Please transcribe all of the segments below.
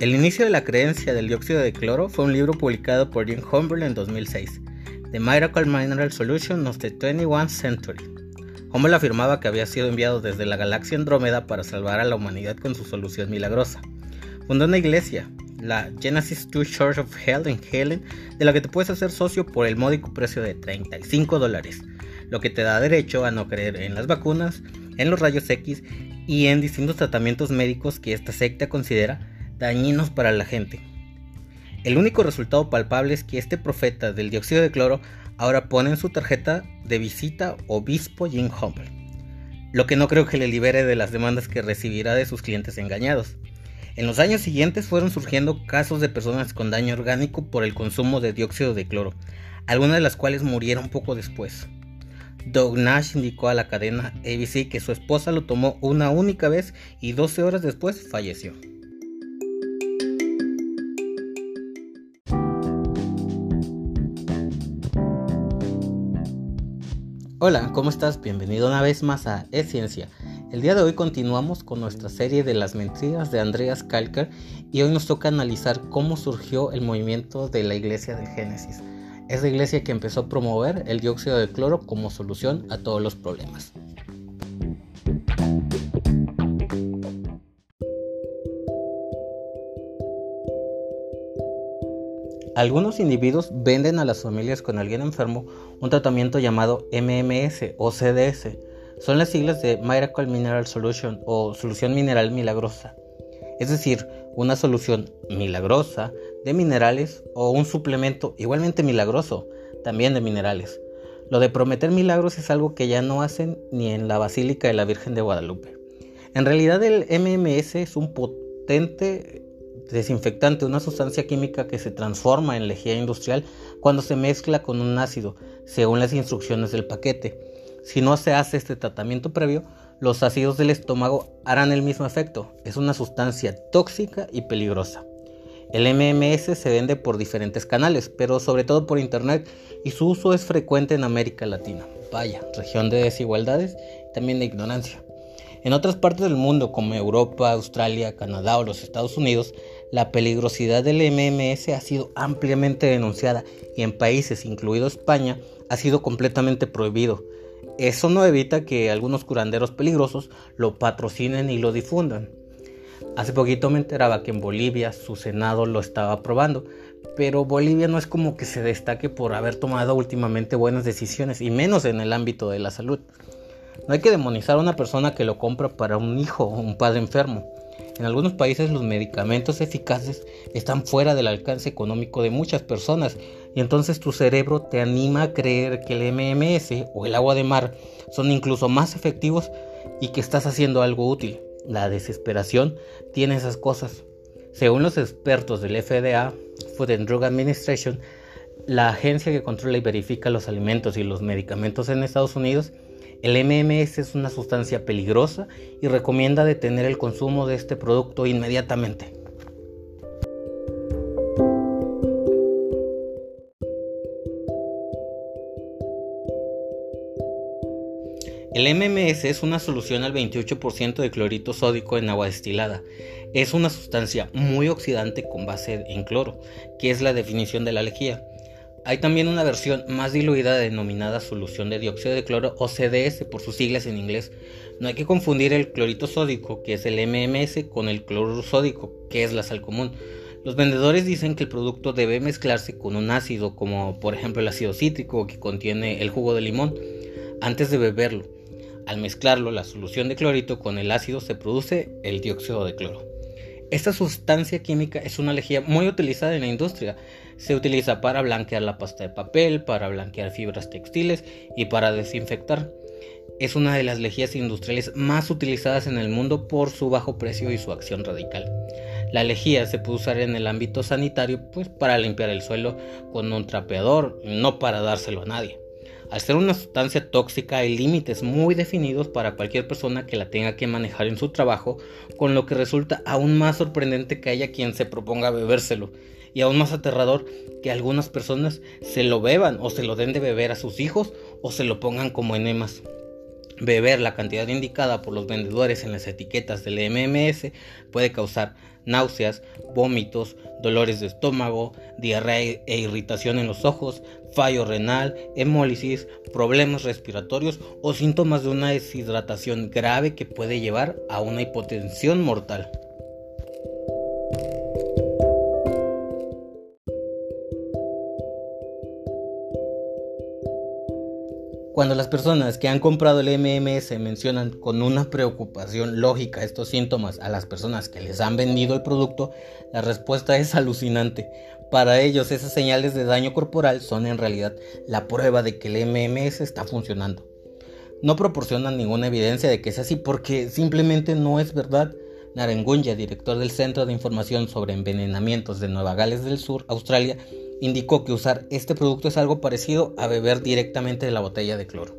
El inicio de la creencia del dióxido de cloro fue un libro publicado por Jim Humble en 2006, The Miracle Mineral Solution of the 21st Century. Humble afirmaba que había sido enviado desde la galaxia Andrómeda para salvar a la humanidad con su solución milagrosa. Fundó una iglesia, la Genesis 2 Church of Hell en Helen, de la que te puedes hacer socio por el módico precio de 35 dólares, lo que te da derecho a no creer en las vacunas, en los rayos X y en distintos tratamientos médicos que esta secta considera dañinos para la gente. El único resultado palpable es que este profeta del dióxido de cloro ahora pone en su tarjeta de visita obispo Jim Humble, lo que no creo que le libere de las demandas que recibirá de sus clientes engañados. En los años siguientes fueron surgiendo casos de personas con daño orgánico por el consumo de dióxido de cloro, algunas de las cuales murieron poco después. Doug Nash indicó a la cadena ABC que su esposa lo tomó una única vez y 12 horas después falleció. Hola, ¿cómo estás? Bienvenido una vez más a Es Ciencia. El día de hoy continuamos con nuestra serie de las mentiras de Andreas Kalker y hoy nos toca analizar cómo surgió el movimiento de la iglesia del Génesis. Es la iglesia que empezó a promover el dióxido de cloro como solución a todos los problemas. Algunos individuos venden a las familias con alguien enfermo un tratamiento llamado MMS o CDS. Son las siglas de Miracle Mineral Solution o solución mineral milagrosa. Es decir, una solución milagrosa de minerales o un suplemento igualmente milagroso, también de minerales. Lo de prometer milagros es algo que ya no hacen ni en la Basílica de la Virgen de Guadalupe. En realidad el MMS es un potente desinfectante, una sustancia química que se transforma en lejía industrial cuando se mezcla con un ácido, según las instrucciones del paquete. Si no se hace este tratamiento previo, los ácidos del estómago harán el mismo efecto. Es una sustancia tóxica y peligrosa. El MMS se vende por diferentes canales, pero sobre todo por internet, y su uso es frecuente en América Latina. Vaya, región de desigualdades y también de ignorancia. En otras partes del mundo, como Europa, Australia, Canadá o los Estados Unidos, la peligrosidad del MMS ha sido ampliamente denunciada y en países, incluido España, ha sido completamente prohibido. Eso no evita que algunos curanderos peligrosos lo patrocinen y lo difundan. Hace poquito me enteraba que en Bolivia su Senado lo estaba aprobando, pero Bolivia no es como que se destaque por haber tomado últimamente buenas decisiones, y menos en el ámbito de la salud. No hay que demonizar a una persona que lo compra para un hijo o un padre enfermo. En algunos países los medicamentos eficaces están fuera del alcance económico de muchas personas y entonces tu cerebro te anima a creer que el MMS o el agua de mar son incluso más efectivos y que estás haciendo algo útil. La desesperación tiene esas cosas. Según los expertos del FDA, Food and Drug Administration, la agencia que controla y verifica los alimentos y los medicamentos en Estados Unidos, el MMS es una sustancia peligrosa y recomienda detener el consumo de este producto inmediatamente. El MMS es una solución al 28% de clorito sódico en agua destilada. Es una sustancia muy oxidante con base en cloro, que es la definición de la lejía. Hay también una versión más diluida denominada solución de dióxido de cloro o CDS por sus siglas en inglés. No hay que confundir el clorito sódico, que es el MMS, con el cloruro sódico, que es la sal común. Los vendedores dicen que el producto debe mezclarse con un ácido, como por ejemplo el ácido cítrico que contiene el jugo de limón, antes de beberlo. Al mezclarlo, la solución de clorito con el ácido se produce el dióxido de cloro. Esta sustancia química es una lejía muy utilizada en la industria. Se utiliza para blanquear la pasta de papel, para blanquear fibras textiles y para desinfectar. Es una de las lejías industriales más utilizadas en el mundo por su bajo precio y su acción radical. La lejía se puede usar en el ámbito sanitario pues para limpiar el suelo con un trapeador, no para dárselo a nadie. Al ser una sustancia tóxica hay límites muy definidos para cualquier persona que la tenga que manejar en su trabajo, con lo que resulta aún más sorprendente que haya quien se proponga bebérselo, y aún más aterrador que algunas personas se lo beban o se lo den de beber a sus hijos o se lo pongan como enemas. Beber la cantidad indicada por los vendedores en las etiquetas del MMS puede causar náuseas, vómitos, dolores de estómago, diarrea e irritación en los ojos, fallo renal, hemólisis, problemas respiratorios o síntomas de una deshidratación grave que puede llevar a una hipotensión mortal. Cuando las personas que han comprado el MMS mencionan con una preocupación lógica estos síntomas a las personas que les han vendido el producto, la respuesta es alucinante. Para ellos esas señales de daño corporal son en realidad la prueba de que el MMS está funcionando. No proporcionan ninguna evidencia de que es así porque simplemente no es verdad. Narengunya, director del Centro de Información sobre Envenenamientos de Nueva Gales del Sur, Australia, indicó que usar este producto es algo parecido a beber directamente de la botella de cloro.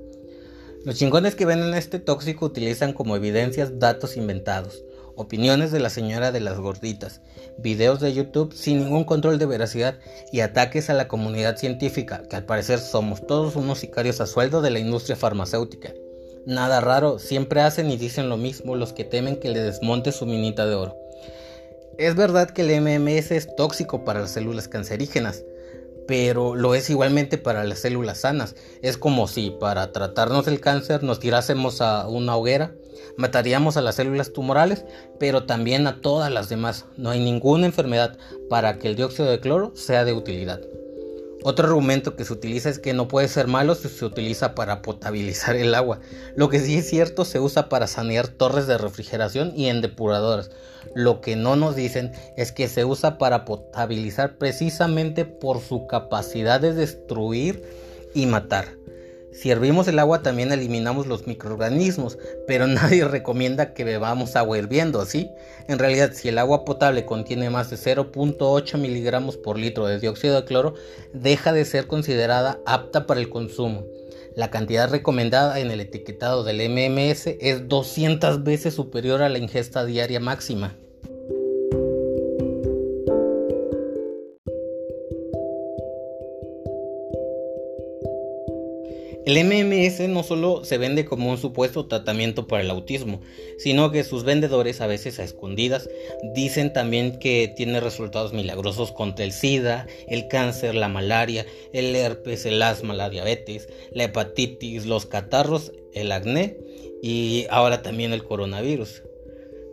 Los chingones que venden este tóxico utilizan como evidencias datos inventados, opiniones de la señora de las gorditas, videos de YouTube sin ningún control de veracidad y ataques a la comunidad científica, que al parecer somos todos unos sicarios a sueldo de la industria farmacéutica. Nada raro, siempre hacen y dicen lo mismo los que temen que le desmonte su minita de oro. Es verdad que el MMS es tóxico para las células cancerígenas, pero lo es igualmente para las células sanas. Es como si para tratarnos del cáncer nos tirásemos a una hoguera, mataríamos a las células tumorales, pero también a todas las demás. No hay ninguna enfermedad para que el dióxido de cloro sea de utilidad. Otro argumento que se utiliza es que no puede ser malo si se utiliza para potabilizar el agua. Lo que sí es cierto se usa para sanear torres de refrigeración y en depuradoras. Lo que no nos dicen es que se usa para potabilizar precisamente por su capacidad de destruir y matar. Si hervimos el agua también eliminamos los microorganismos, pero nadie recomienda que bebamos agua hirviendo, ¿sí? En realidad, si el agua potable contiene más de 0.8 miligramos por litro de dióxido de cloro, deja de ser considerada apta para el consumo. La cantidad recomendada en el etiquetado del MMS es 200 veces superior a la ingesta diaria máxima. El MMS no solo se vende como un supuesto tratamiento para el autismo, sino que sus vendedores, a veces a escondidas, dicen también que tiene resultados milagrosos contra el SIDA, el cáncer, la malaria, el herpes, el asma, la diabetes, la hepatitis, los catarros, el acné y ahora también el coronavirus.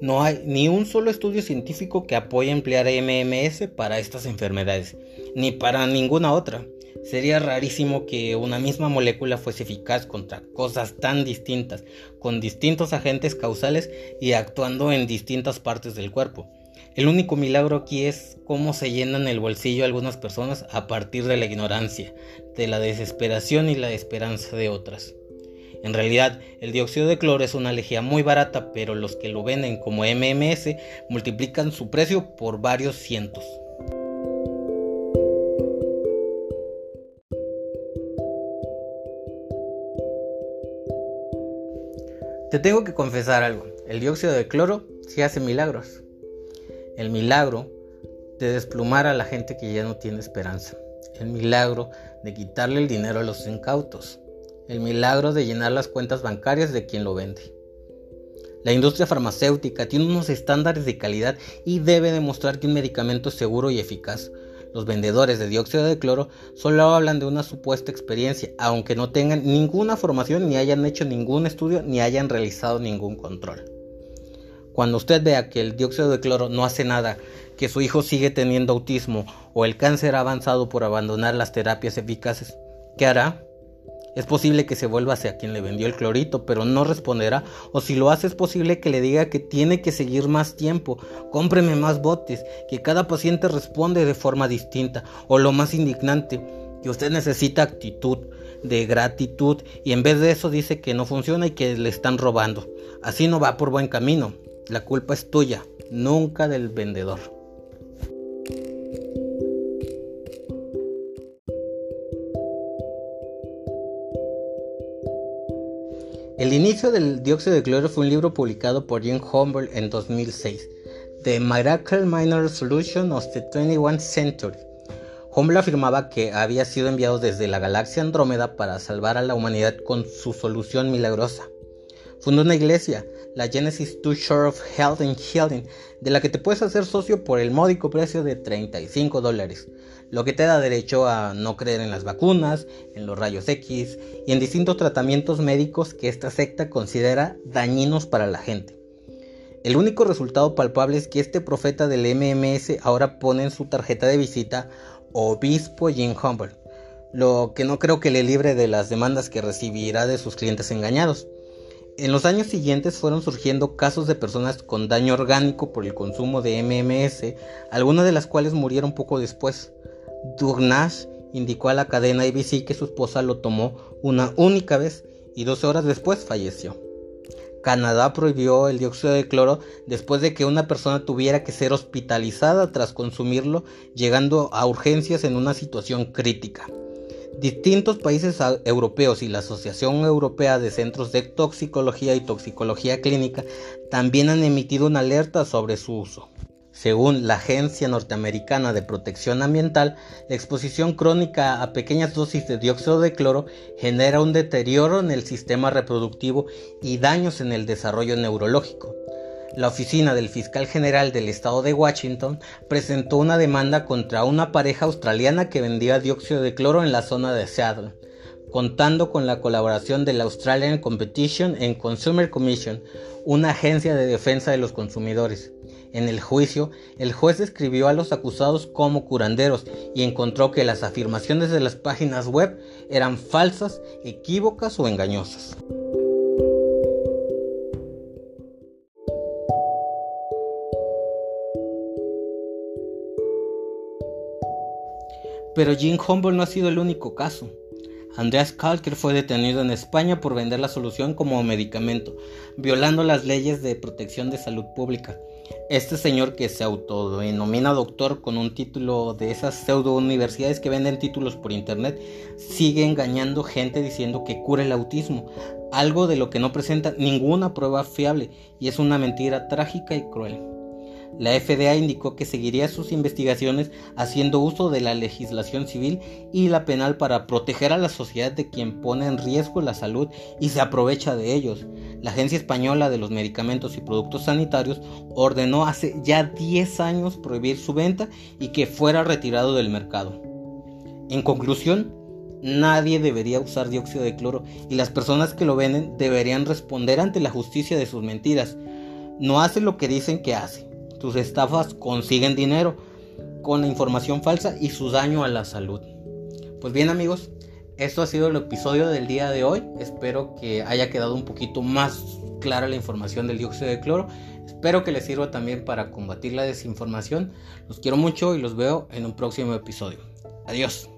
No hay ni un solo estudio científico que apoye emplear MMS para estas enfermedades, ni para ninguna otra. Sería rarísimo que una misma molécula fuese eficaz contra cosas tan distintas, con distintos agentes causales y actuando en distintas partes del cuerpo. El único milagro aquí es cómo se llenan el bolsillo algunas personas a partir de la ignorancia, de la desesperación y la esperanza de otras. En realidad, el dióxido de cloro es una lejía muy barata, pero los que lo venden como MMS multiplican su precio por varios cientos. Te tengo que confesar algo, el dióxido de cloro sí hace milagros. El milagro de desplumar a la gente que ya no tiene esperanza. El milagro de quitarle el dinero a los incautos. El milagro de llenar las cuentas bancarias de quien lo vende. La industria farmacéutica tiene unos estándares de calidad y debe demostrar que un medicamento es seguro y eficaz. Los vendedores de dióxido de cloro solo hablan de una supuesta experiencia, aunque no tengan ninguna formación, ni hayan hecho ningún estudio, ni hayan realizado ningún control. Cuando usted vea que el dióxido de cloro no hace nada, que su hijo sigue teniendo autismo o el cáncer ha avanzado por abandonar las terapias eficaces, ¿qué hará? Es posible que se vuelva hacia quien le vendió el clorito, pero no responderá. O si lo hace es posible que le diga que tiene que seguir más tiempo. Cómpreme más botes, que cada paciente responde de forma distinta. O lo más indignante, que usted necesita actitud de gratitud y en vez de eso dice que no funciona y que le están robando. Así no va por buen camino. La culpa es tuya, nunca del vendedor. El inicio del dióxido de cloro fue un libro publicado por Jim Humboldt en 2006, The Miracle Minor Solution of the 21st Century. Humboldt afirmaba que había sido enviado desde la galaxia Andrómeda para salvar a la humanidad con su solución milagrosa. Fundó una iglesia, la Genesis Two Shore of Health and Healing, de la que te puedes hacer socio por el módico precio de 35 dólares, lo que te da derecho a no creer en las vacunas, en los rayos X y en distintos tratamientos médicos que esta secta considera dañinos para la gente. El único resultado palpable es que este profeta del MMS ahora pone en su tarjeta de visita Obispo Jim Humble, lo que no creo que le libre de las demandas que recibirá de sus clientes engañados. En los años siguientes fueron surgiendo casos de personas con daño orgánico por el consumo de MMS, algunas de las cuales murieron poco después. Durnash indicó a la cadena ABC que su esposa lo tomó una única vez y 12 horas después falleció. Canadá prohibió el dióxido de cloro después de que una persona tuviera que ser hospitalizada tras consumirlo, llegando a urgencias en una situación crítica. Distintos países europeos y la Asociación Europea de Centros de Toxicología y Toxicología Clínica también han emitido una alerta sobre su uso. Según la Agencia Norteamericana de Protección Ambiental, la exposición crónica a pequeñas dosis de dióxido de cloro genera un deterioro en el sistema reproductivo y daños en el desarrollo neurológico. La oficina del fiscal general del estado de Washington presentó una demanda contra una pareja australiana que vendía dióxido de cloro en la zona de Seattle, contando con la colaboración de la Australian Competition and Consumer Commission, una agencia de defensa de los consumidores. En el juicio, el juez describió a los acusados como curanderos y encontró que las afirmaciones de las páginas web eran falsas, equívocas o engañosas. Pero Jim Humboldt no ha sido el único caso. Andreas Kalker fue detenido en España por vender la solución como medicamento, violando las leyes de protección de salud pública. Este señor que se autodenomina doctor con un título de esas pseudo universidades que venden títulos por internet, sigue engañando gente diciendo que cura el autismo, algo de lo que no presenta ninguna prueba fiable y es una mentira trágica y cruel. La FDA indicó que seguiría sus investigaciones haciendo uso de la legislación civil y la penal para proteger a la sociedad de quien pone en riesgo la salud y se aprovecha de ellos. La Agencia Española de los Medicamentos y Productos Sanitarios ordenó hace ya 10 años prohibir su venta y que fuera retirado del mercado. En conclusión, nadie debería usar dióxido de cloro y las personas que lo venden deberían responder ante la justicia de sus mentiras. No hace lo que dicen que hace tus estafas consiguen dinero con la información falsa y su daño a la salud. Pues bien amigos, esto ha sido el episodio del día de hoy. Espero que haya quedado un poquito más clara la información del dióxido de cloro. Espero que les sirva también para combatir la desinformación. Los quiero mucho y los veo en un próximo episodio. Adiós.